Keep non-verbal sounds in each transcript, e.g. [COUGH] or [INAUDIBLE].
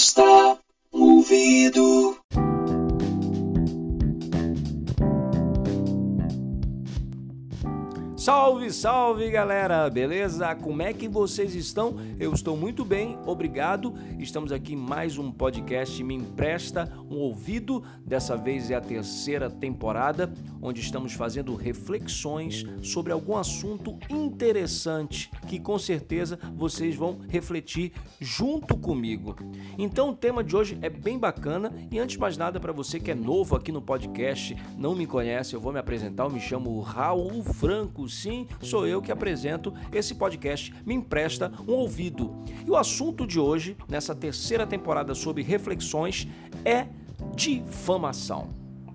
stop. Salve, salve galera, beleza? Como é que vocês estão? Eu estou muito bem, obrigado. Estamos aqui em mais um podcast Me Empresta um Ouvido. Dessa vez é a terceira temporada, onde estamos fazendo reflexões sobre algum assunto interessante que com certeza vocês vão refletir junto comigo. Então o tema de hoje é bem bacana e antes de mais nada, para você que é novo aqui no podcast, não me conhece, eu vou me apresentar. Eu me chamo Raul Franco sim, sou eu que apresento esse podcast Me Empresta um Ouvido. E o assunto de hoje, nessa terceira temporada sobre reflexões, é difamação.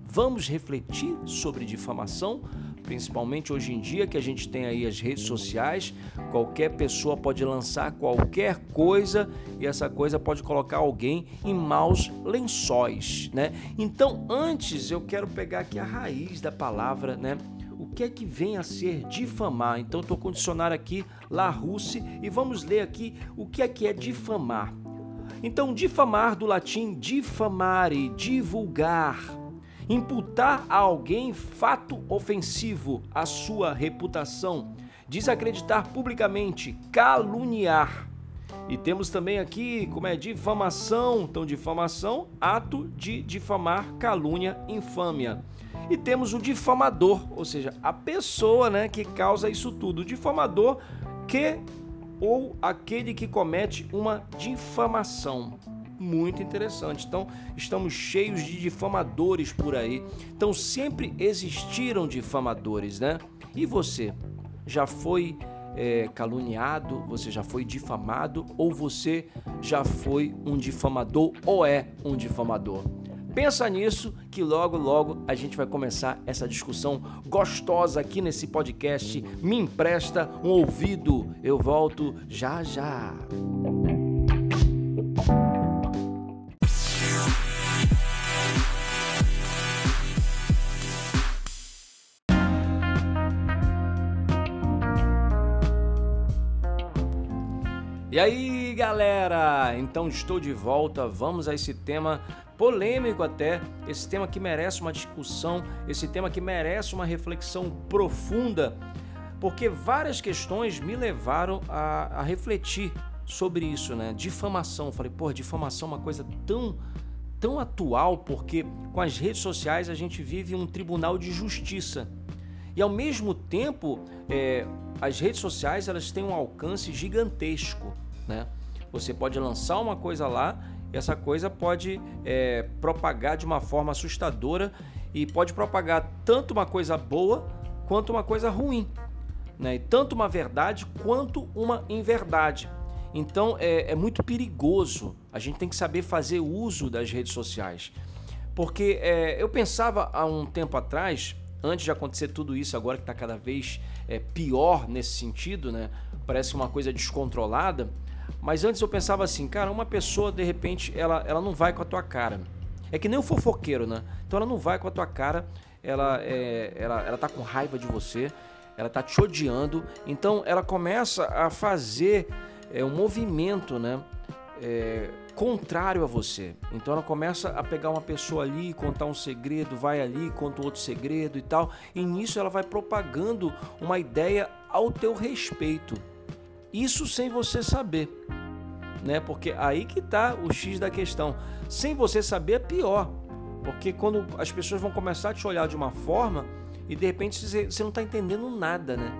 Vamos refletir sobre difamação, principalmente hoje em dia que a gente tem aí as redes sociais, qualquer pessoa pode lançar qualquer coisa e essa coisa pode colocar alguém em maus lençóis, né? Então, antes eu quero pegar aqui a raiz da palavra, né? O que é que vem a ser difamar. Então estou com o dicionário aqui, Larousse, e vamos ler aqui o que é que é difamar. Então, difamar do latim difamare, divulgar, imputar a alguém fato ofensivo à sua reputação, desacreditar publicamente, caluniar. E temos também aqui como é difamação, então difamação, ato de difamar, calúnia, infâmia. E temos o difamador, ou seja, a pessoa né, que causa isso tudo. O difamador que ou aquele que comete uma difamação. Muito interessante. Então, estamos cheios de difamadores por aí. Então, sempre existiram difamadores, né? E você? Já foi é, caluniado? Você já foi difamado? Ou você já foi um difamador ou é um difamador? Pensa nisso que logo logo a gente vai começar essa discussão gostosa aqui nesse podcast. Me empresta um ouvido. Eu volto já já. E aí, galera? Então estou de volta. Vamos a esse tema polêmico até, esse tema que merece uma discussão, esse tema que merece uma reflexão profunda, porque várias questões me levaram a, a refletir sobre isso, né? Difamação. Falei, pô, difamação é uma coisa tão tão atual, porque com as redes sociais a gente vive um tribunal de justiça. E ao mesmo tempo, é, as redes sociais elas têm um alcance gigantesco, né? Você pode lançar uma coisa lá essa coisa pode é, propagar de uma forma assustadora e pode propagar tanto uma coisa boa quanto uma coisa ruim, né? E tanto uma verdade quanto uma inverdade. Então é, é muito perigoso. A gente tem que saber fazer uso das redes sociais, porque é, eu pensava há um tempo atrás, antes de acontecer tudo isso, agora que está cada vez é, pior nesse sentido, né? Parece uma coisa descontrolada mas antes eu pensava assim, cara, uma pessoa de repente ela, ela não vai com a tua cara. É que nem o fofoqueiro, né? Então ela não vai com a tua cara, ela, é, ela, ela tá com raiva de você, ela tá te odiando, então ela começa a fazer é, um movimento, né? É, contrário a você. Então ela começa a pegar uma pessoa ali, contar um segredo, vai ali, conta outro segredo e tal. E nisso ela vai propagando uma ideia ao teu respeito. Isso sem você saber, né? Porque aí que tá o X da questão. Sem você saber é pior, porque quando as pessoas vão começar a te olhar de uma forma e de repente você não está entendendo nada, né?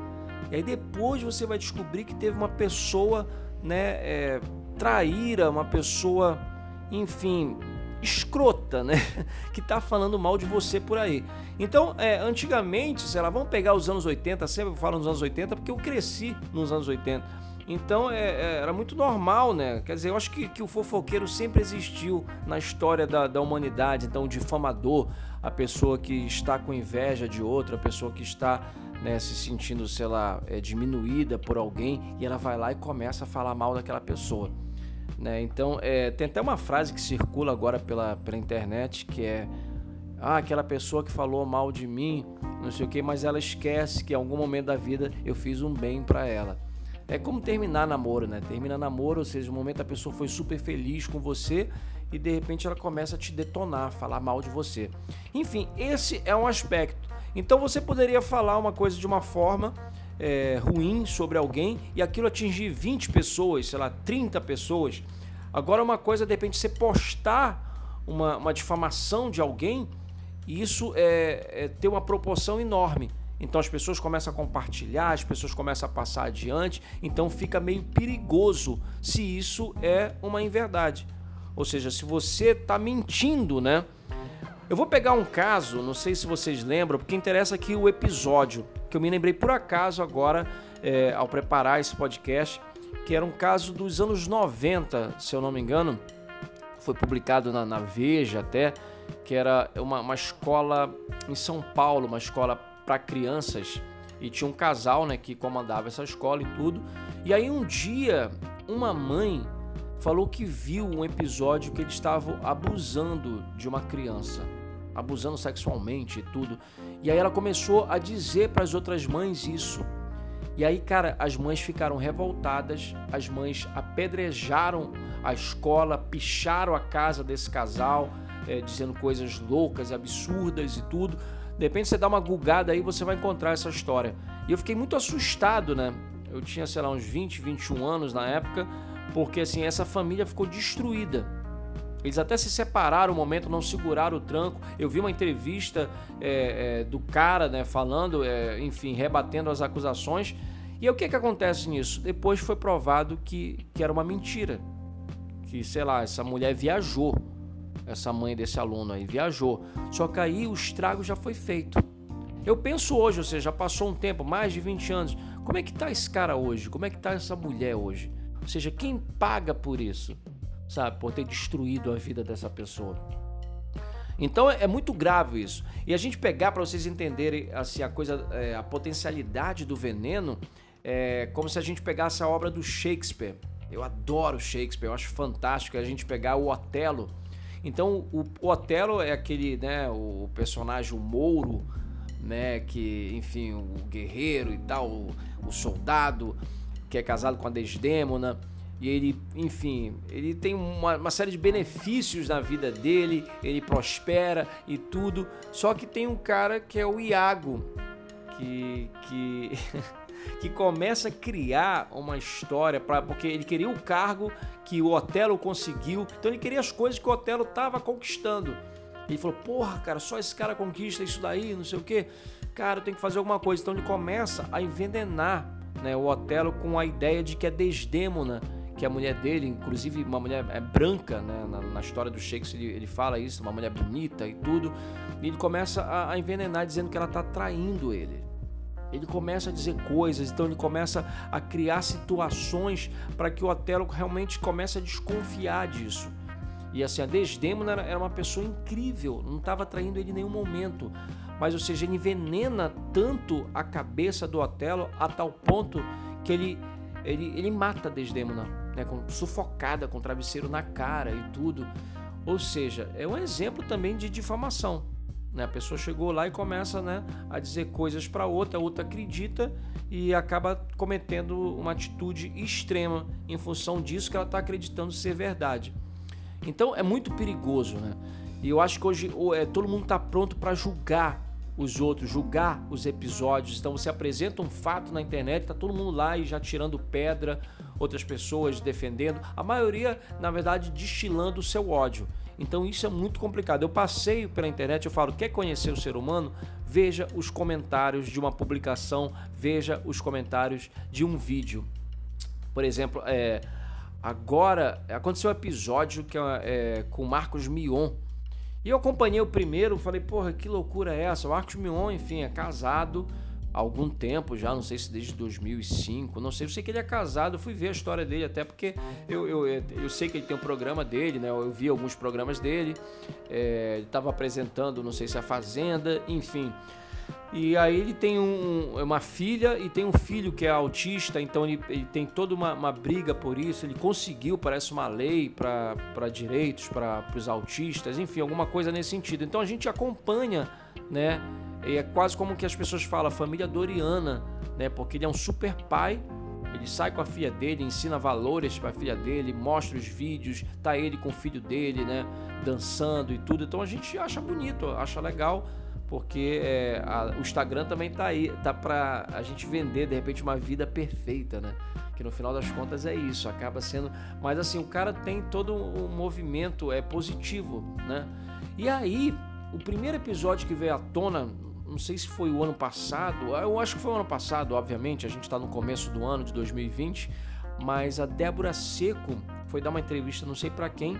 E aí depois você vai descobrir que teve uma pessoa, né, é, traíra, uma pessoa, enfim, escrota, né? [LAUGHS] Que tá falando mal de você por aí. Então, é, antigamente, sei lá, vamos pegar os anos 80, sempre falo nos anos 80 porque eu cresci nos anos 80. Então é, é, era muito normal, né? Quer dizer, eu acho que, que o fofoqueiro sempre existiu na história da, da humanidade. Então, o difamador, a pessoa que está com inveja de outra, a pessoa que está né, se sentindo, sei lá, é, diminuída por alguém e ela vai lá e começa a falar mal daquela pessoa. Né? Então, é, tem até uma frase que circula agora pela, pela internet que é ah, aquela pessoa que falou mal de mim, não sei o que, mas ela esquece que em algum momento da vida eu fiz um bem para ela. É como terminar namoro, né? Termina namoro, ou seja, no momento a pessoa foi super feliz com você e de repente ela começa a te detonar, falar mal de você. Enfim, esse é um aspecto. Então você poderia falar uma coisa de uma forma é, ruim sobre alguém e aquilo atingir 20 pessoas, sei lá, 30 pessoas. Agora, uma coisa, de repente, você postar uma, uma difamação de alguém, e isso é, é ter uma proporção enorme. Então as pessoas começam a compartilhar, as pessoas começam a passar adiante, então fica meio perigoso se isso é uma inverdade. Ou seja, se você está mentindo, né? Eu vou pegar um caso, não sei se vocês lembram, porque interessa aqui o episódio, que eu me lembrei por acaso agora, é, ao preparar esse podcast, que era um caso dos anos 90, se eu não me engano, foi publicado na, na Veja até, que era uma, uma escola em São Paulo, uma escola para crianças e tinha um casal, né, que comandava essa escola e tudo. E aí um dia uma mãe falou que viu um episódio que eles estavam abusando de uma criança, abusando sexualmente e tudo. E aí ela começou a dizer para as outras mães isso. E aí, cara, as mães ficaram revoltadas, as mães apedrejaram a escola, picharam a casa desse casal, é, dizendo coisas loucas, absurdas e tudo. De repente você dá uma gulgada aí, você vai encontrar essa história. E eu fiquei muito assustado, né? Eu tinha, sei lá, uns 20, 21 anos na época, porque assim, essa família ficou destruída. Eles até se separaram um momento, não seguraram o tranco. Eu vi uma entrevista é, é, do cara, né, falando, é, enfim, rebatendo as acusações. E o que que acontece nisso? Depois foi provado que, que era uma mentira. Que, sei lá, essa mulher viajou essa mãe desse aluno aí, viajou. Só que aí o estrago já foi feito. Eu penso hoje, ou seja, já passou um tempo, mais de 20 anos, como é que tá esse cara hoje? Como é que tá essa mulher hoje? Ou seja, quem paga por isso? Sabe, por ter destruído a vida dessa pessoa. Então é, muito grave isso. E a gente pegar para vocês entenderem assim a coisa, é, a potencialidade do veneno, é como se a gente pegasse a obra do Shakespeare. Eu adoro Shakespeare, eu acho fantástico a gente pegar o Otelo então o, Otelo é aquele, né, o personagem o Mouro, né, que, enfim, o guerreiro e tal, o, o soldado que é casado com a Desdémona e ele, enfim, ele tem uma, uma, série de benefícios na vida dele, ele prospera e tudo. Só que tem um cara que é o Iago, que, que [LAUGHS] que começa a criar uma história para porque ele queria o cargo que o Otelo conseguiu, então ele queria as coisas que o Otelo estava conquistando. Ele falou: "Porra, cara, só esse cara conquista isso daí, não sei o quê. Cara, tem que fazer alguma coisa". Então ele começa a envenenar, né, o Otelo com a ideia de que é Desdêmona que é a mulher dele, inclusive uma mulher é branca, né? na, na história do Shakespeare ele, ele, fala isso, uma mulher bonita e tudo, e ele começa a, a envenenar dizendo que ela está traindo ele. Ele começa a dizer coisas, então ele começa a criar situações para que o Otelo realmente comece a desconfiar disso. E assim, a Desdemona era uma pessoa incrível, não estava traindo ele em nenhum momento. Mas, ou seja, ele envenena tanto a cabeça do Otelo a tal ponto que ele, ele, ele mata a Desdemona, né, com, sufocada com travesseiro na cara e tudo. Ou seja, é um exemplo também de difamação. Né? A pessoa chegou lá e começa né, a dizer coisas para outra, a outra acredita e acaba cometendo uma atitude extrema em função disso que ela está acreditando ser verdade. Então é muito perigoso, né? E eu acho que hoje é, todo mundo está pronto para julgar os outros, julgar os episódios. Então você apresenta um fato na internet, está todo mundo lá e já tirando pedra, outras pessoas defendendo, a maioria, na verdade, destilando o seu ódio. Então isso é muito complicado. Eu passeio pela internet, eu falo, quer conhecer o ser humano? Veja os comentários de uma publicação, veja os comentários de um vídeo. Por exemplo, é, agora aconteceu um episódio que é, é com Marcos Mion. E eu acompanhei o primeiro, falei, porra, que loucura é essa? O Marcos Mion, enfim, é casado algum tempo já, não sei se desde 2005, não sei, eu sei que ele é casado, fui ver a história dele até porque eu, eu, eu sei que ele tem um programa dele, né? Eu vi alguns programas dele, é, ele estava apresentando, não sei se a Fazenda, enfim. E aí ele tem um, uma filha e tem um filho que é autista, então ele, ele tem toda uma, uma, briga por isso. Ele conseguiu, parece, uma lei para direitos para os autistas, enfim, alguma coisa nesse sentido. Então a gente acompanha, né? É quase como que as pessoas falam, família Doriana, né? Porque ele é um super pai, Ele sai com a filha dele, ensina valores para a filha dele, mostra os vídeos, tá ele com o filho dele, né, dançando e tudo. Então a gente acha bonito, acha legal, porque é, a, o Instagram também tá aí, tá para a gente vender de repente uma vida perfeita, né? Que no final das contas é isso, acaba sendo. Mas assim, o cara tem todo um movimento é positivo, né? E aí, o primeiro episódio que veio à tona não sei se foi o ano passado, eu acho que foi o ano passado, obviamente, a gente está no começo do ano de 2020, mas a Débora Seco foi dar uma entrevista, não sei para quem,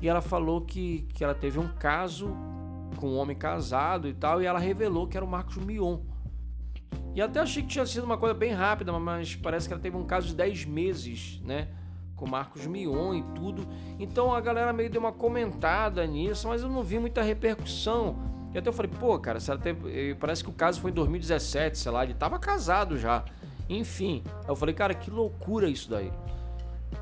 e ela falou que, que ela teve um caso com um homem casado e tal, e ela revelou que era o Marcos Mion. E até achei que tinha sido uma coisa bem rápida, mas parece que ela teve um caso de 10 meses, né? Com Marcos Mion e tudo. Então a galera meio deu uma comentada nisso, mas eu não vi muita repercussão. E até eu falei, pô, cara, teve... parece que o caso foi em 2017, sei lá, ele tava casado já. Enfim, eu falei, cara, que loucura isso daí.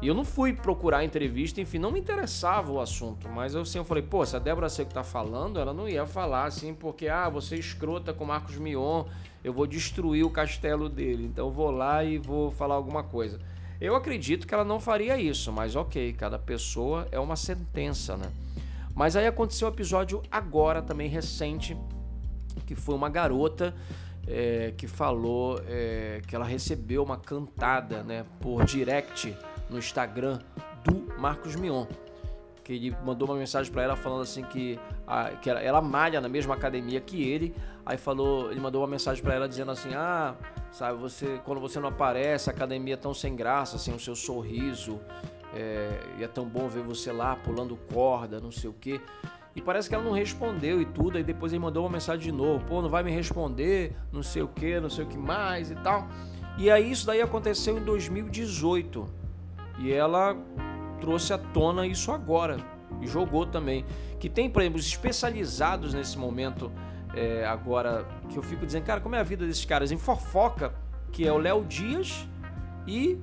E eu não fui procurar entrevista, enfim, não me interessava o assunto, mas eu assim, eu falei, pô, se a Débora Seco tá falando, ela não ia falar assim, porque, ah, você é escrota com Marcos Mion, eu vou destruir o castelo dele, então eu vou lá e vou falar alguma coisa. Eu acredito que ela não faria isso, mas ok, cada pessoa é uma sentença, né? Mas aí aconteceu um episódio agora também recente, que foi uma garota é, que falou é, que ela recebeu uma cantada né, por direct no Instagram do Marcos Mion. Que ele mandou uma mensagem para ela falando assim que, a, que ela, ela malha na mesma academia que ele. Aí falou, ele mandou uma mensagem para ela dizendo assim: "Ah, sabe, você quando você não aparece, a academia é tão sem graça, assim, o seu sorriso, é, e é tão bom ver você lá pulando corda, não sei o que. E parece que ela não respondeu e tudo. Aí depois ele mandou uma mensagem de novo: pô, não vai me responder, não sei o que, não sei o que mais e tal. E aí isso daí aconteceu em 2018. E ela trouxe à tona isso agora e jogou também. Que tem, por exemplo, os especializados nesse momento é, agora, que eu fico dizendo, cara, como é a vida desses caras em fofoca, que é o Léo Dias e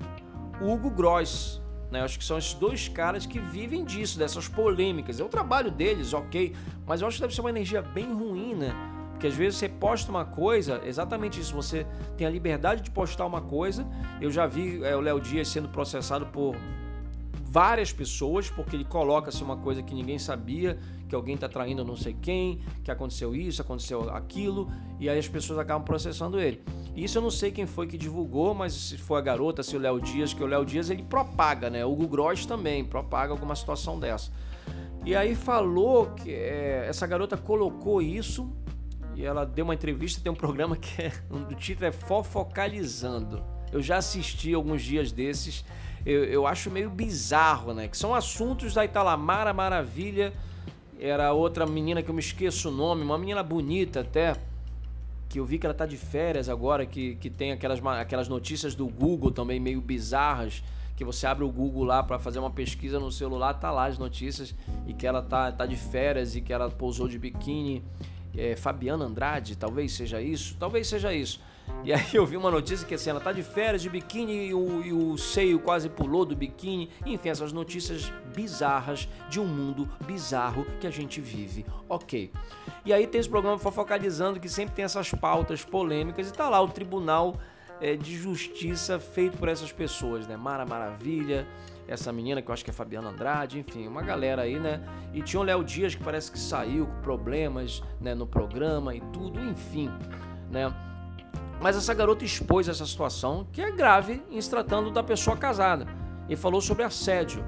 o Hugo Gross. Né? Acho que são esses dois caras que vivem disso, dessas polêmicas. É o trabalho deles, ok, mas eu acho que deve ser uma energia bem ruim, né? Porque às vezes você posta uma coisa, exatamente isso, você tem a liberdade de postar uma coisa. Eu já vi é, o Léo Dias sendo processado por várias pessoas, porque ele coloca-se uma coisa que ninguém sabia, que alguém está traindo não sei quem, que aconteceu isso, aconteceu aquilo, e aí as pessoas acabam processando ele. Isso eu não sei quem foi que divulgou, mas se foi a garota, se o Léo Dias, que o Léo Dias ele propaga, né? O Hugo Gross também propaga alguma situação dessa. E aí falou que é, essa garota colocou isso e ela deu uma entrevista, tem um programa que é, [LAUGHS] o título é Fofocalizando. Eu já assisti alguns dias desses eu, eu acho meio bizarro, né? Que são assuntos da Italamara Maravilha. Era outra menina que eu me esqueço o nome, uma menina bonita até, que eu vi que ela tá de férias agora, que, que tem aquelas, aquelas notícias do Google também meio bizarras, que você abre o Google lá para fazer uma pesquisa no celular, tá lá as notícias, e que ela tá, tá de férias e que ela pousou de biquíni. É, Fabiana Andrade, talvez seja isso, talvez seja isso. E aí eu vi uma notícia que assim, ela tá de férias, de biquíni e o, e o seio quase pulou do biquíni. Enfim, essas notícias bizarras de um mundo bizarro que a gente vive. Ok. E aí tem esse programa focalizando que sempre tem essas pautas polêmicas e tá lá o tribunal é, de justiça feito por essas pessoas, né? Mara Maravilha, essa menina que eu acho que é Fabiana Andrade, enfim, uma galera aí, né? E tinha o Léo Dias que parece que saiu com problemas né, no programa e tudo, enfim, né? Mas essa garota expôs essa situação, que é grave em se tratando da pessoa casada, e falou sobre assédio.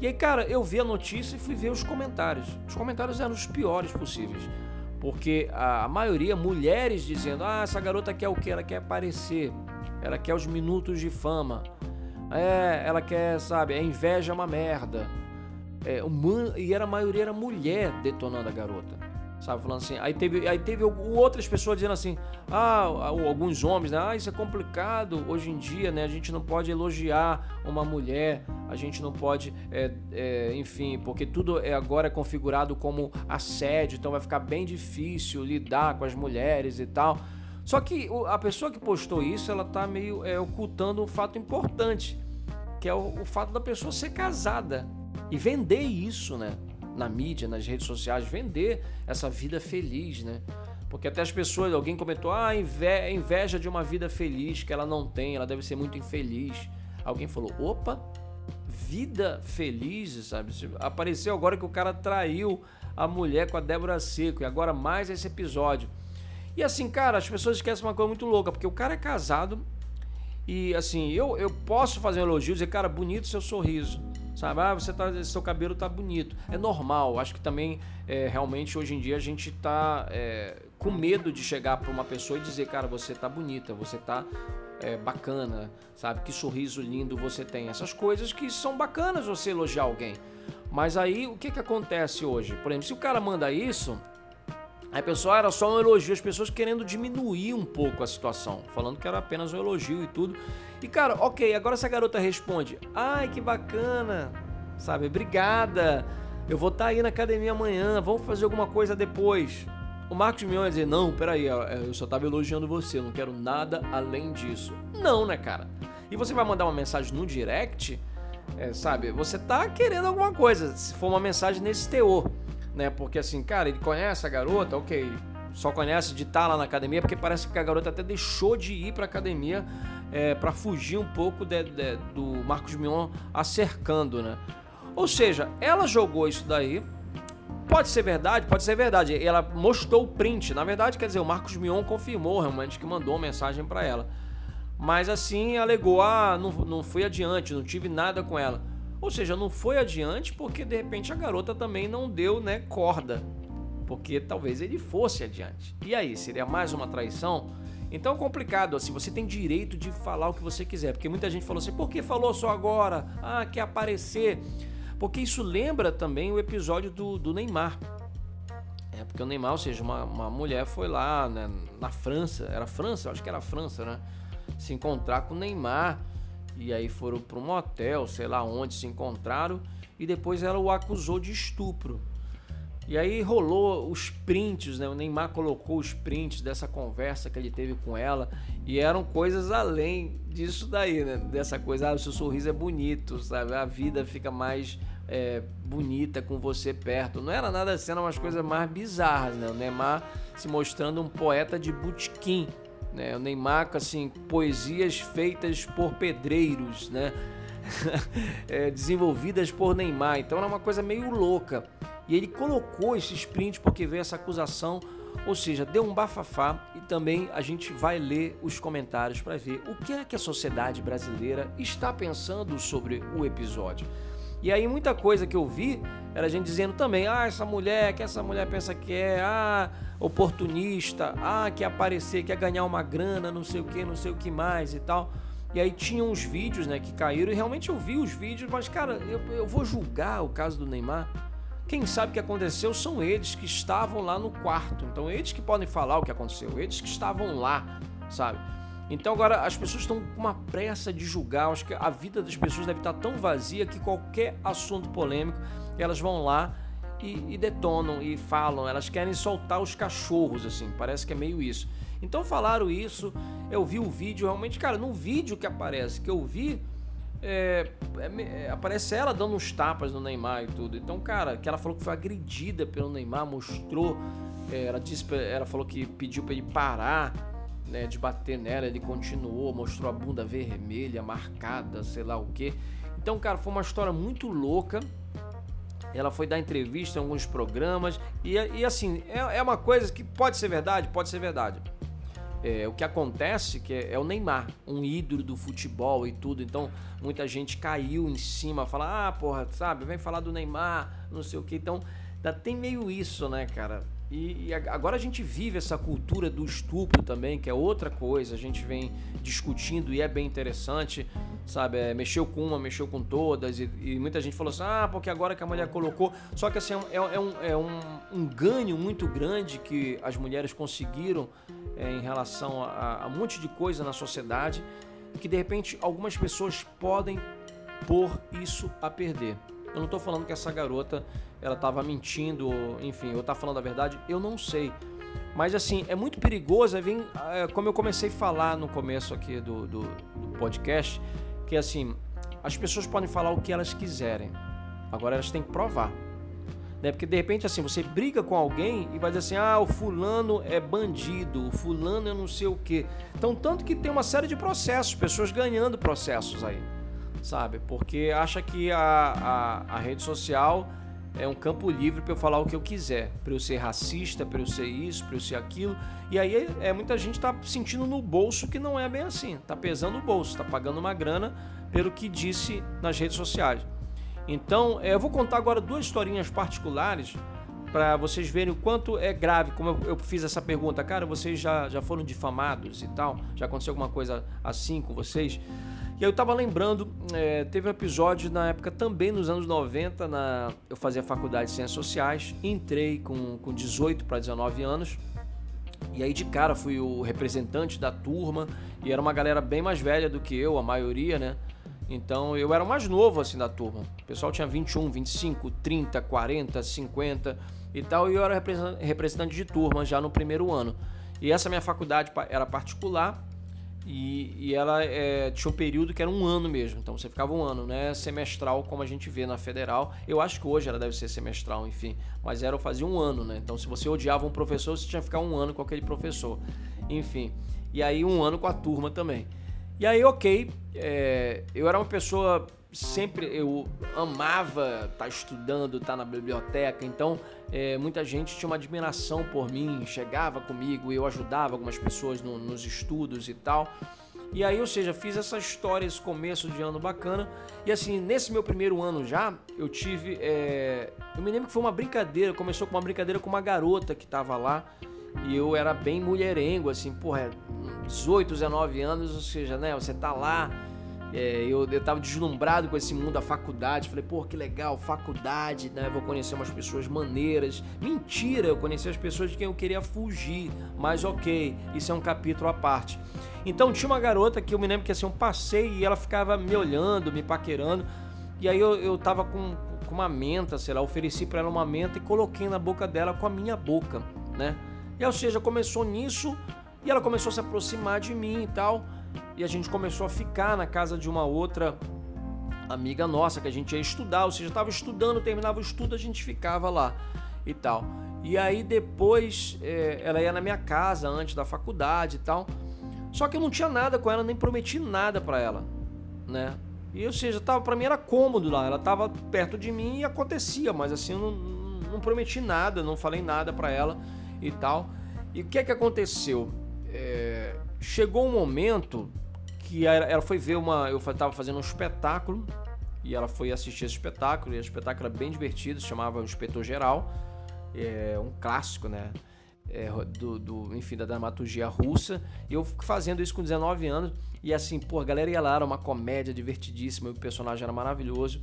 E aí, cara, eu vi a notícia e fui ver os comentários. Os comentários eram os piores possíveis. Porque a maioria, mulheres dizendo: ah, essa garota quer o que? Ela quer aparecer, ela quer os minutos de fama, é, ela quer, sabe, a inveja é uma merda. É, uma, e era, a maioria era mulher detonando a garota sabe? Falando assim. Aí teve, aí teve outras pessoas dizendo assim, ah, alguns homens, né? Ah, isso é complicado hoje em dia, né? A gente não pode elogiar uma mulher, a gente não pode, é, é, enfim, porque tudo é agora é configurado como assédio, então vai ficar bem difícil lidar com as mulheres e tal. Só que a pessoa que postou isso, ela tá meio é, ocultando um fato importante, que é o, o fato da pessoa ser casada e vender isso, né? Na mídia, nas redes sociais, vender essa vida feliz, né? Porque até as pessoas, alguém comentou, ah, inveja de uma vida feliz que ela não tem, ela deve ser muito infeliz. Alguém falou, opa, vida feliz, sabe? Apareceu agora que o cara traiu a mulher com a Débora Seco e agora mais esse episódio. E assim, cara, as pessoas esquecem uma coisa muito louca, porque o cara é casado e assim, eu, eu posso fazer um elogio, dizer, cara, bonito seu sorriso. Sabe, ah, você tá, seu cabelo tá bonito. É normal. Acho que também, é, realmente, hoje em dia a gente tá é, com medo de chegar para uma pessoa e dizer, cara, você tá bonita, você tá é, bacana, sabe? Que sorriso lindo você tem. Essas coisas que são bacanas você elogiar alguém. Mas aí, o que que acontece hoje? Por exemplo, se o cara manda isso, Aí, pessoal, era só um elogio, as pessoas querendo diminuir um pouco a situação, falando que era apenas um elogio e tudo. E, cara, ok, agora essa garota responde: Ai, que bacana, sabe? Obrigada, eu vou estar tá aí na academia amanhã, vamos fazer alguma coisa depois. O Marcos Mion vai dizer: Não, peraí, eu só estava elogiando você, eu não quero nada além disso. Não, né, cara? E você vai mandar uma mensagem no direct, é, sabe? Você tá querendo alguma coisa, se for uma mensagem nesse teor né? Porque assim, cara, ele conhece a garota, ok, só conhece de estar tá lá na academia, porque parece que a garota até deixou de ir para academia é, para fugir um pouco de, de, do Marcos Mion acercando, né? Ou seja, ela jogou isso daí. Pode ser verdade, pode ser verdade. Ela mostrou o print. Na verdade, quer dizer, o Marcos Mion confirmou realmente que mandou uma mensagem para ela. Mas assim, alegou: ah, não, não fui adiante, não tive nada com ela. Ou seja, não foi adiante porque de repente a garota também não deu, né, corda. Porque talvez ele fosse adiante. E aí, seria mais uma traição? Então é complicado, assim, você tem direito de falar o que você quiser. Porque muita gente falou assim, por que falou só agora? Ah, quer aparecer. Porque isso lembra também o episódio do, do Neymar. É, porque o Neymar, ou seja, uma, uma mulher foi lá né, na França, era França, acho que era França, né? Se encontrar com o Neymar. E aí foram para um motel, sei lá onde se encontraram, e depois ela o acusou de estupro. E aí rolou os prints, né? O Neymar colocou os prints dessa conversa que ele teve com ela e eram coisas além disso daí, né? Dessa coisa, ah, o seu sorriso é bonito, sabe? A vida fica mais é, bonita com você perto. Não era nada assim, eram umas coisas mais bizarras, né? O Neymar se mostrando um poeta de botequim, né? O Neymar, assim, poesias feitas por pedreiros, né? [LAUGHS] é, desenvolvidas por Neymar. Então era uma coisa meio louca. E ele colocou esse sprint porque veio essa acusação, ou seja, deu um bafafá e também a gente vai ler os comentários para ver o que é que a sociedade brasileira está pensando sobre o episódio. E aí muita coisa que eu vi era gente dizendo também, ah, essa mulher, que essa mulher pensa que é, ah, oportunista, ah, quer aparecer, quer ganhar uma grana, não sei o que, não sei o que mais e tal. E aí tinha uns vídeos, né, que caíram e realmente eu vi os vídeos, mas cara, eu, eu vou julgar o caso do Neymar. Quem sabe o que aconteceu são eles que estavam lá no quarto. Então eles que podem falar o que aconteceu, eles que estavam lá, sabe? Então agora as pessoas estão com uma pressa de julgar. Acho que a vida das pessoas deve estar tão vazia que qualquer assunto polêmico elas vão lá e, e detonam e falam. Elas querem soltar os cachorros, assim. Parece que é meio isso. Então falaram isso. Eu vi o vídeo realmente, cara. No vídeo que aparece, que eu vi, é, é, aparece ela dando uns tapas no Neymar e tudo. Então, cara, que ela falou que foi agredida pelo Neymar, mostrou. É, ela disse, ela falou que pediu para ele parar né, de bater nela, ele continuou, mostrou a bunda vermelha, marcada, sei lá o que. Então, cara, foi uma história muito louca. Ela foi dar entrevista em alguns programas e, e assim, é, é uma coisa que pode ser verdade, pode ser verdade. É, o que acontece que é, é, o Neymar, um ídolo do futebol e tudo. Então muita gente caiu em cima, fala, ah, porra, sabe, vem falar do Neymar, não sei o que. Então ainda tem meio isso, né, cara? E, e, agora a gente vive essa cultura do estupro também, que é outra coisa, a gente vem discutindo e é bem interessante, sabe? É, mexeu com uma, mexeu com todas, e, e, muita gente falou assim: ah, porque agora que a mulher colocou. Só que assim, é, é, um, é um, um, ganho muito grande que as mulheres conseguiram é, em relação a, a um monte de coisa na sociedade, que de repente algumas pessoas podem pôr isso a perder. Eu não estou falando que essa garota ela estava mentindo, enfim, ou tá falando a verdade, eu não sei. Mas assim, é muito perigoso, é, como eu comecei a falar no começo aqui do, do, do podcast, que assim, as pessoas podem falar o que elas quiserem. Agora elas têm que provar. Né? Porque de repente assim, você briga com alguém e vai dizer assim: "Ah, o fulano é bandido, o fulano é não sei o quê". Então, tanto que tem uma série de processos, pessoas ganhando processos aí, sabe? Porque acha que a, a, a rede social é um campo livre para eu falar o que eu quiser, para eu ser racista, para eu ser isso, para eu ser aquilo. E aí é muita gente está sentindo no bolso que não é bem assim, está pesando o bolso, está pagando uma grana pelo que disse nas redes sociais. Então, é, eu vou contar agora duas historinhas particulares para vocês verem o quanto é grave. Como eu, fiz essa pergunta, cara, vocês já, já foram difamados e tal? Já aconteceu alguma coisa assim com vocês? E aí eu tava lembrando, é, teve um episódio na época também nos anos 90, na, eu fazia faculdade de Ciências Sociais, entrei com, com 18 para 19 anos, e aí de cara fui o representante da turma, e era uma galera bem mais velha do que eu, a maioria, né? Então eu era o mais novo assim da turma. O pessoal tinha 21, 25, 30, 40, 50 e tal, e eu era representante de turma já no primeiro ano. E essa minha faculdade era particular, e, e ela é, tinha um período que era um ano mesmo. Então você ficava um ano, né? Semestral, como a gente vê na federal. Eu acho que hoje ela deve ser semestral, enfim. Mas era fazia um ano, né? Então se você odiava um professor, você tinha que ficar um ano com aquele professor. Enfim. E aí um ano com a turma também. E aí, ok, é, eu era uma pessoa sempre eu amava estar tá estudando, estar tá na biblioteca, então é, muita gente tinha uma admiração por mim, chegava comigo, eu ajudava algumas pessoas no, nos estudos e tal. E aí, ou seja, fiz essa história, esse começo de ano bacana. E assim, nesse meu primeiro ano já, eu tive. É... Eu me lembro que foi uma brincadeira, começou com uma brincadeira com uma garota que tava lá. E eu era bem mulherengo, assim, porra, 18, 19 anos, ou seja, né, você tá lá é, eu, eu tava deslumbrado com esse mundo da faculdade. Falei, pô, que legal, faculdade, né? Vou conhecer umas pessoas maneiras. Mentira, eu conheci as pessoas de quem eu queria fugir. Mas ok, isso é um capítulo à parte. Então tinha uma garota que eu me lembro que assim, eu passei e ela ficava me olhando, me paquerando. E aí eu, eu tava com, com uma menta, sei lá, ofereci para ela uma menta e coloquei na boca dela com a minha boca, né? E ou seja, começou nisso e ela começou a se aproximar de mim e tal e a gente começou a ficar na casa de uma outra amiga nossa que a gente ia estudar, ou seja, estava estudando, terminava o estudo, a gente ficava lá e tal. E aí depois é, ela ia na minha casa antes da faculdade e tal. Só que eu não tinha nada com ela, nem prometi nada para ela, né? E ou seja, tava para mim era cômodo lá, ela tava perto de mim e acontecia, mas assim eu não, não prometi nada, não falei nada para ela e tal. E o que é que aconteceu? É, chegou um momento que ela foi ver uma. Eu estava fazendo um espetáculo e ela foi assistir esse espetáculo. E o espetáculo era bem divertido, se chamava O Inspetor Geral, é um clássico, né? É, do, do, enfim, da dramaturgia russa. E eu fazendo isso com 19 anos. E assim, pô, a galera ia lá, era uma comédia divertidíssima, o personagem era maravilhoso.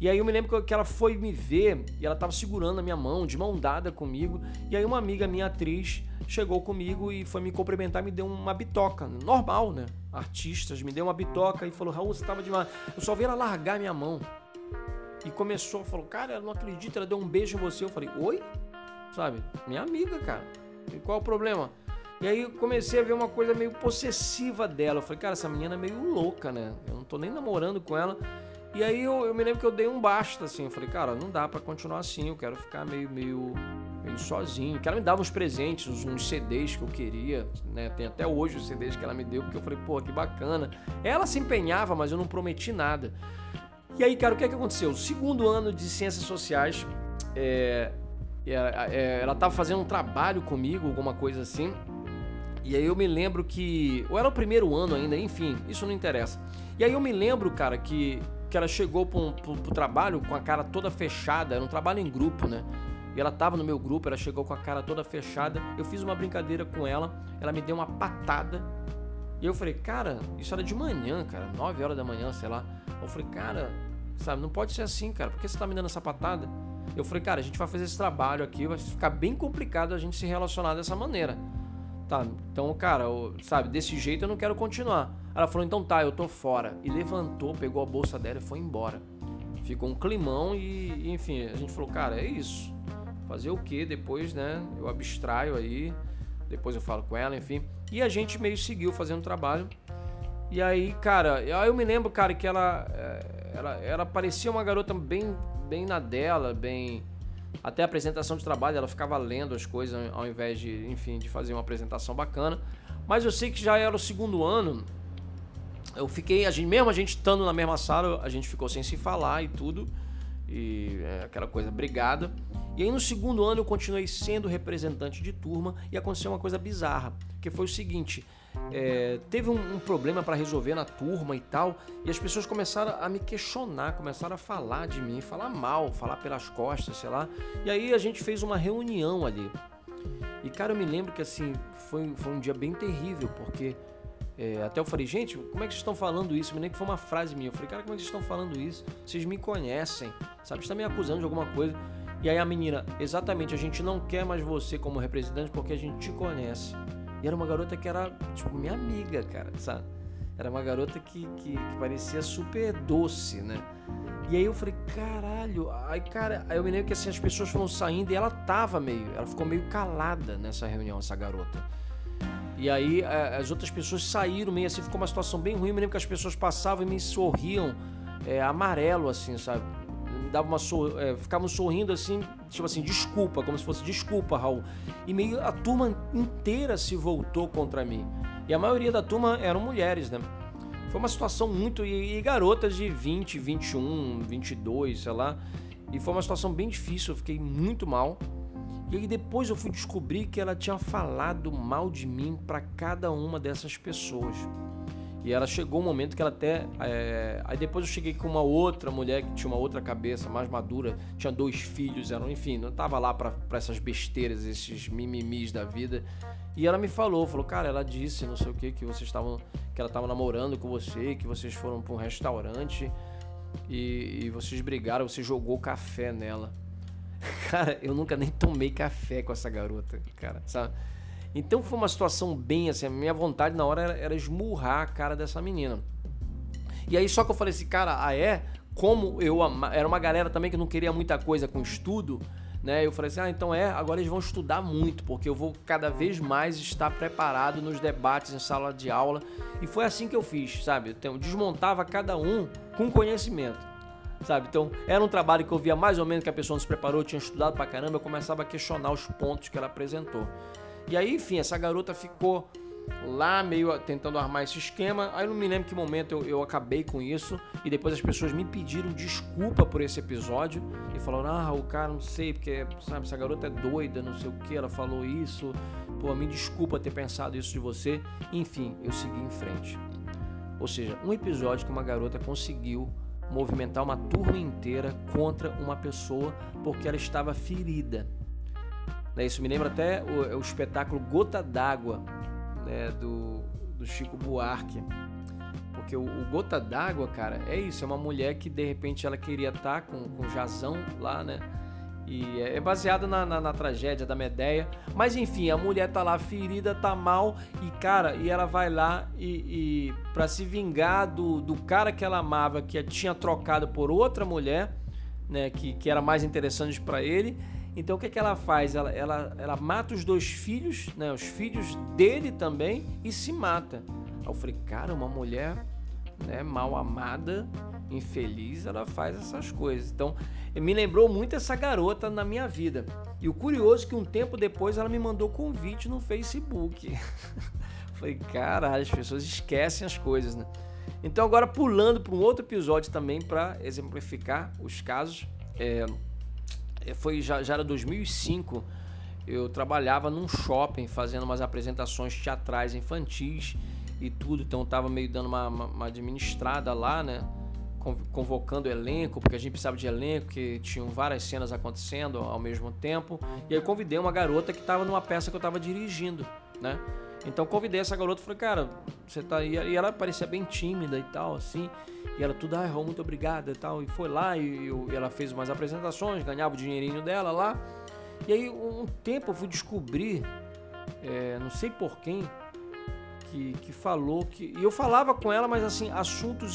E aí eu me lembro que ela foi me ver e ela estava segurando a minha mão, de mão dada comigo. E aí uma amiga minha atriz chegou comigo e foi me cumprimentar, me deu uma bitoca, normal, né? Artistas, me deu uma bitoca e falou: Raul, você tava demais. Eu só vi ela largar minha mão. E começou, falou: Cara, eu não acredito, ela deu um beijo em você. Eu falei: Oi? Sabe? Minha amiga, cara. E qual é o problema? E aí eu comecei a ver uma coisa meio possessiva dela. Eu falei: Cara, essa menina é meio louca, né? Eu não tô nem namorando com ela. E aí eu, eu me lembro que eu dei um basta, assim. Eu falei: Cara, não dá para continuar assim. Eu quero ficar meio, meio meio sozinho. Que ela me dava uns presentes, uns CDs que eu queria, né? Tem até hoje os CDs que ela me deu, porque eu falei, pô, que bacana. Ela se empenhava, mas eu não prometi nada. E aí, cara, o que é que aconteceu? Segundo ano de Ciências Sociais, é, é, é, ela estava fazendo um trabalho comigo, alguma coisa assim. E aí eu me lembro que. Ou era o primeiro ano ainda, enfim, isso não interessa. E aí eu me lembro, cara, que, que ela chegou pro trabalho com a cara toda fechada, era um trabalho em grupo, né? E ela tava no meu grupo, ela chegou com a cara toda fechada. Eu fiz uma brincadeira com ela, ela me deu uma patada. E eu falei, cara, isso era de manhã, cara, 9 horas da manhã, sei lá. Eu falei, cara, sabe, não pode ser assim, cara, por que você tá me dando essa patada? Eu falei, cara, a gente vai fazer esse trabalho aqui, vai ficar bem complicado a gente se relacionar dessa maneira. Tá, então, cara, eu, sabe, desse jeito eu não quero continuar. Ela falou, então tá, eu tô fora. E levantou, pegou a bolsa dela e foi embora. Ficou um climão e, enfim, a gente falou, cara, é isso fazer o que depois, né? Eu abstraio aí, depois eu falo com ela, enfim. E a gente meio seguiu fazendo trabalho. E aí, cara, eu me lembro, cara, que ela, eh, ela, ela parecia uma garota bem, bem na dela, bem, Até a apresentação de trabalho, ela ficava lendo as coisas ao invés de, enfim, de fazer uma apresentação bacana. Mas eu sei que já era o segundo ano. Eu fiquei, a gente, mesmo a gente estando na mesma sala, a gente ficou sem se falar e tudo. E é, aquela coisa brigada. E aí no segundo ano eu continuei sendo representante de turma e aconteceu uma coisa bizarra, que foi o seguinte: é, teve um, um problema para resolver na turma e tal, e as pessoas começaram a me questionar, começaram a falar de mim, falar mal, falar pelas costas, sei lá. E aí a gente fez uma reunião ali. E cara, eu me lembro que assim, foi, foi um dia bem terrível, porque é, até eu falei, gente, como é que vocês estão falando isso? Me lembro que foi uma frase minha. Eu falei, cara, como é que vocês estão falando isso? Vocês me conhecem, sabe? Vocês estão me acusando de alguma coisa. E aí a menina, exatamente, a gente não quer mais você como representante porque a gente te conhece. E era uma garota que era, tipo, minha amiga, cara, sabe? Era uma garota que, que, que parecia super doce, né? E aí eu falei, caralho, aí cara, aí eu me lembro que assim, as pessoas foram saindo e ela tava meio, ela ficou meio calada nessa reunião, essa garota. E aí as outras pessoas saíram meio assim, ficou uma situação bem ruim. Eu me lembro que as pessoas passavam e me sorriam é, amarelo, assim, sabe? Dava uma sor... É, ficavam sorrindo assim, tipo assim, desculpa, como se fosse desculpa, Raul. E meio a turma inteira se voltou contra mim. E a maioria da turma eram mulheres, né? Foi uma situação muito. E, e garotas de 20, 21, 22, sei lá. E foi uma situação bem difícil, eu fiquei muito mal. E aí depois eu fui descobrir que ela tinha falado mal de mim para cada uma dessas pessoas. E ela chegou um momento que ela até. É... Aí depois eu cheguei com uma outra mulher que tinha uma outra cabeça, mais madura, tinha dois filhos, eram, enfim, não tava lá para essas besteiras, esses mimimis da vida. E ela me falou, falou, cara, ela disse, não sei o que, que vocês estavam. que ela estava namorando com você, que vocês foram para um restaurante e, e vocês brigaram, você jogou café nela. [LAUGHS] Cara, eu nunca nem tomei café com essa garota, cara, sabe? Então foi uma situação bem assim, a minha vontade na hora era, era esmurrar a cara dessa menina. E aí só que eu falei assim, cara, ah é? Como eu era uma galera também que não queria muita coisa com estudo, né? Eu falei assim, ah, então é, agora eles vão estudar muito, porque eu vou cada vez mais estar preparado nos debates em sala de aula. E foi assim que eu fiz, sabe? Então, desmontava cada um com conhecimento sabe? Então, era um trabalho que eu via mais ou menos que a pessoa não se preparou, tinha estudado pra caramba, eu começava a questionar os pontos que ela apresentou. E aí, enfim, essa garota ficou lá meio tentando armar esse esquema. Aí eu não me lembro que momento eu, eu acabei com isso. E depois as pessoas me pediram desculpa por esse episódio. E falaram, ah, o cara, não sei, porque, sabe, essa garota é doida, não sei o que, ela falou isso. Pô, me desculpa ter pensado isso de você. Enfim, eu segui em frente. Ou seja, um episódio que uma garota conseguiu movimentar uma turma inteira contra uma pessoa porque ela estava ferida. Né, isso me lembra até o, o espetáculo Gota d'Água né, do, do Chico Buarque. Porque o, o Gota d'Água, cara, é isso, é uma mulher que de repente ela queria estar com, com Jazão lá, né? E é, é baseado na, na, na, tragédia da Medeia. Mas enfim, a mulher tá lá ferida, tá mal. E cara, e ela vai lá e, e para se vingar do, do cara que ela amava, que tinha trocado por outra mulher, né? Que, que era mais interessante para ele. Então o que, que ela faz? Ela, ela, ela mata os dois filhos, né? Os filhos dele também e se mata. Eu falei, cara, uma mulher né, mal amada, infeliz, ela faz essas coisas. Então, me lembrou muito essa garota na minha vida. E o curioso é que um tempo depois ela me mandou convite no Facebook. [LAUGHS] Falei, caralho, as pessoas esquecem as coisas, né? Então agora pulando para um outro episódio também para exemplificar os casos. É, foi já, já era 2005. Eu trabalhava num shopping fazendo umas apresentações teatrais infantis e tudo, então tava meio dando uma, uma, uma administrada lá, né? Convocando elenco, porque a gente precisava de elenco, que tinham várias cenas acontecendo ao mesmo tempo. E aí convidei uma garota que estava numa peça que eu estava dirigindo, né? Então convidei essa garota e falei, cara, você tá. E ela parecia bem tímida e tal, assim. E ela tudo, Raul, muito obrigada e tal. E foi lá e, eu, e ela fez umas apresentações, ganhava o dinheirinho dela lá. E aí um tempo eu fui descobrir, é, não sei por quem, que, que falou que. E eu falava com ela, mas assim, assuntos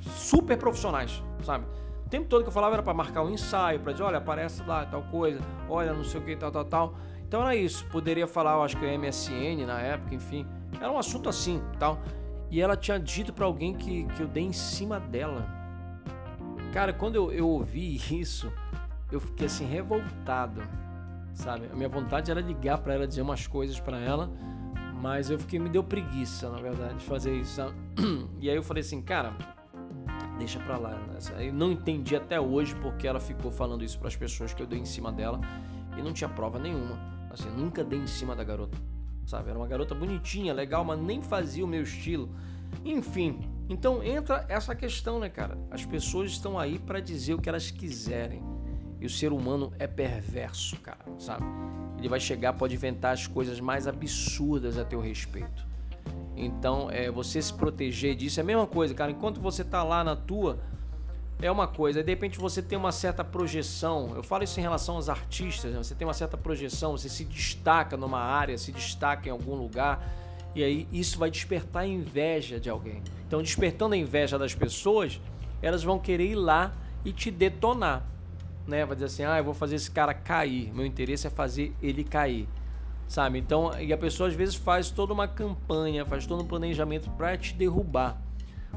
super profissionais, sabe? O tempo todo que eu falava era para marcar um ensaio, para dizer, olha, aparece lá tal coisa, olha, não sei o que, tal, tal, tal. Então era isso. Poderia falar, eu acho que o MSN na época, enfim. Era um assunto assim, tal. E ela tinha dito para alguém que, que eu dei em cima dela. Cara, quando eu, eu ouvi isso, eu fiquei assim revoltado, sabe? A minha vontade era ligar para ela, dizer umas coisas para ela, mas eu fiquei me deu preguiça, na verdade, de fazer isso. Sabe? [CLEARS THROAT] E aí eu falei assim, cara, deixa pra lá. Né? Eu não entendi até hoje porque ela ficou falando isso para as pessoas que eu dei em cima dela e não tinha prova nenhuma. Assim, nunca dei em cima da garota, sabe? Era uma garota bonitinha, legal, mas nem fazia o meu estilo. Enfim, então entra essa questão, né, cara? As pessoas estão aí para dizer o que elas quiserem. E o ser humano é perverso, cara, sabe? Ele vai chegar, pode inventar as coisas mais absurdas a teu respeito. Então, é, você se proteger disso é a mesma coisa, cara. Enquanto você tá lá na tua, é uma coisa. De repente você tem uma certa projeção. Eu falo isso em relação aos artistas. Né? Você tem uma certa projeção, você se destaca numa área, se destaca em algum lugar. E aí isso vai despertar a inveja de alguém. Então, despertando a inveja das pessoas, elas vão querer ir lá e te detonar. Né? Vai dizer assim: ah, eu vou fazer esse cara cair. Meu interesse é fazer ele cair sabe? Então, e a pessoa às vezes faz toda uma campanha, faz todo um planejamento para te derrubar.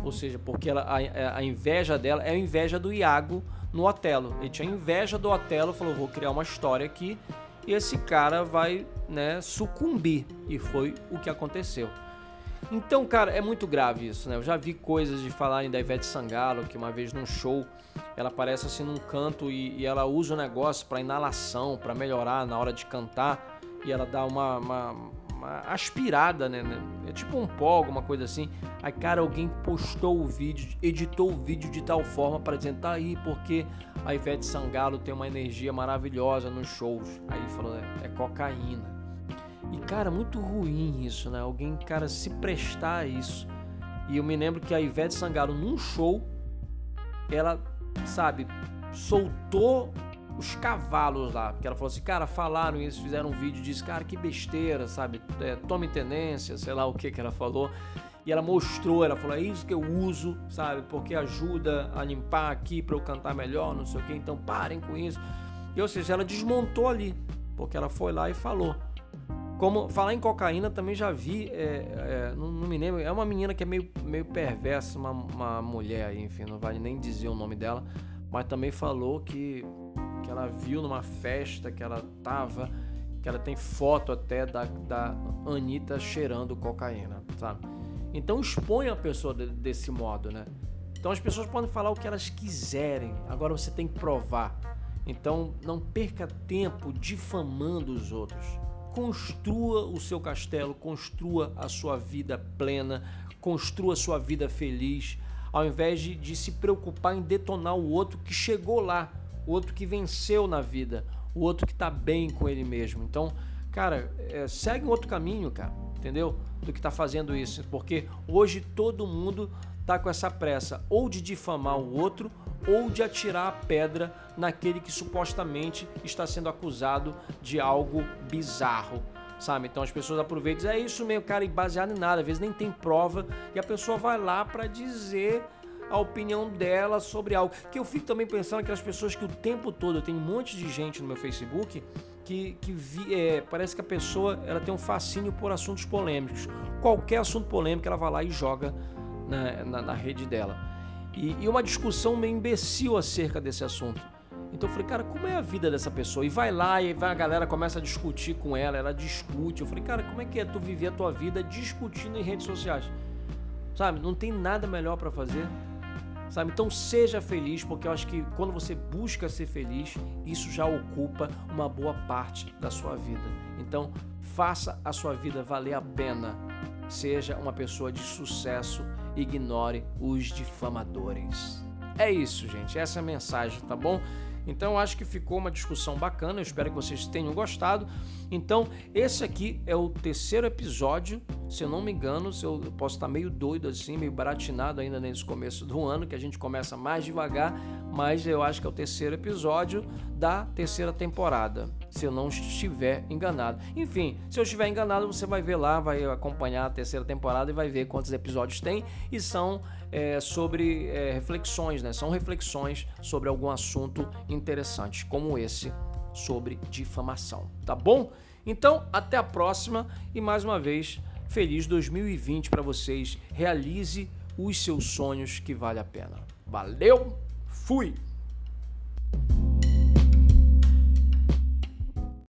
Ou seja, porque ela, a, a, inveja dela é a inveja do Iago no Otelo. Ele tinha inveja do Otelo, falou: vou criar uma história aqui e esse cara vai né, sucumbir. E foi o que aconteceu. Então, cara, é muito grave isso, né? Eu já vi coisas de falarem da Ivete Sangalo, que uma vez num show ela aparece assim num canto e, e ela usa o negócio para inalação, para melhorar na hora de cantar e ela dá uma, uma, uma, aspirada, né? É tipo um pó, alguma coisa assim. Aí, cara, alguém postou o vídeo, editou o vídeo de tal forma para dizer, tá aí, porque a Ivete Sangalo tem uma energia maravilhosa nos shows. Aí falou, é, é cocaína. E, cara, muito ruim isso, né? Alguém, cara, se prestar a isso. E eu me lembro que a Ivete Sangalo, num show, ela, sabe, soltou os cavalos lá. Porque ela falou assim, cara, falaram isso, fizeram um vídeo, disse, cara, que besteira, sabe? É, tome tenência, sei lá o que que ela falou. E ela mostrou, ela falou, é isso que eu uso, sabe? Porque ajuda a limpar aqui para eu cantar melhor, não sei o que, então parem com isso. E, ou seja, ela desmontou ali, porque ela foi lá e falou. Como falar em cocaína também já vi, é, é, não, não, me lembro, é uma menina que é meio, meio perversa, uma, uma mulher enfim, não vale nem dizer o nome dela, mas também falou que que ela viu numa festa que ela tava, que ela tem foto até da, da Anitta cheirando cocaína, sabe? Então expõe a pessoa de, desse modo, né? Então as pessoas podem falar o que elas quiserem, agora você tem que provar. Então não perca tempo difamando os outros. Construa o seu castelo, construa a sua vida plena, construa a sua vida feliz, ao invés de, de se preocupar em detonar o outro que chegou lá o outro que venceu na vida, o outro que tá bem com ele mesmo. Então, cara, é, segue um outro caminho, cara, entendeu? Do que tá fazendo isso, porque hoje todo mundo tá com essa pressa ou de difamar o outro ou de atirar a pedra naquele que supostamente está sendo acusado de algo bizarro, sabe? Então as pessoas aproveitam é isso mesmo, cara, e baseado em nada, às vezes nem tem prova e a pessoa vai lá para dizer a opinião dela sobre algo. Que eu fico também pensando que as pessoas que o tempo todo, eu tenho um monte de gente no meu Facebook que, que vi, é, parece que a pessoa ela tem um fascínio por assuntos polêmicos. Qualquer assunto polêmico ela vai lá e joga na, na, na rede dela. E, e uma discussão meio imbecil acerca desse assunto. Então eu falei, cara, como é a vida dessa pessoa? E vai lá e vai, a galera começa a discutir com ela, ela discute. Eu falei, cara, como é que é tu viver a tua vida discutindo em redes sociais? Sabe, não tem nada melhor para fazer sabe? Então seja feliz, porque eu acho que quando você busca ser feliz, isso já ocupa uma boa parte da sua vida. Então faça a sua vida valer a pena. Seja uma pessoa de sucesso, ignore os difamadores. É isso, gente. Essa é a mensagem, tá bom? Então acho que ficou uma discussão bacana, eu espero que vocês tenham gostado. Então, esse aqui é o terceiro episódio, se eu não me engano, se eu posso estar meio doido assim, meio baratinado ainda nesse começo do ano, que a gente começa mais devagar, mas eu acho que é o terceiro episódio da terceira temporada, se eu não estiver enganado. Enfim, se eu estiver enganado, você vai ver lá, vai acompanhar a terceira temporada e vai ver quantos episódios tem e são é, sobre é, reflexões, né? São reflexões sobre algum assunto interessante, como esse sobre difamação, tá bom? Então, até a próxima e mais uma vez, feliz 2020 para vocês. Realize os seus sonhos que vale a pena. Valeu, fui!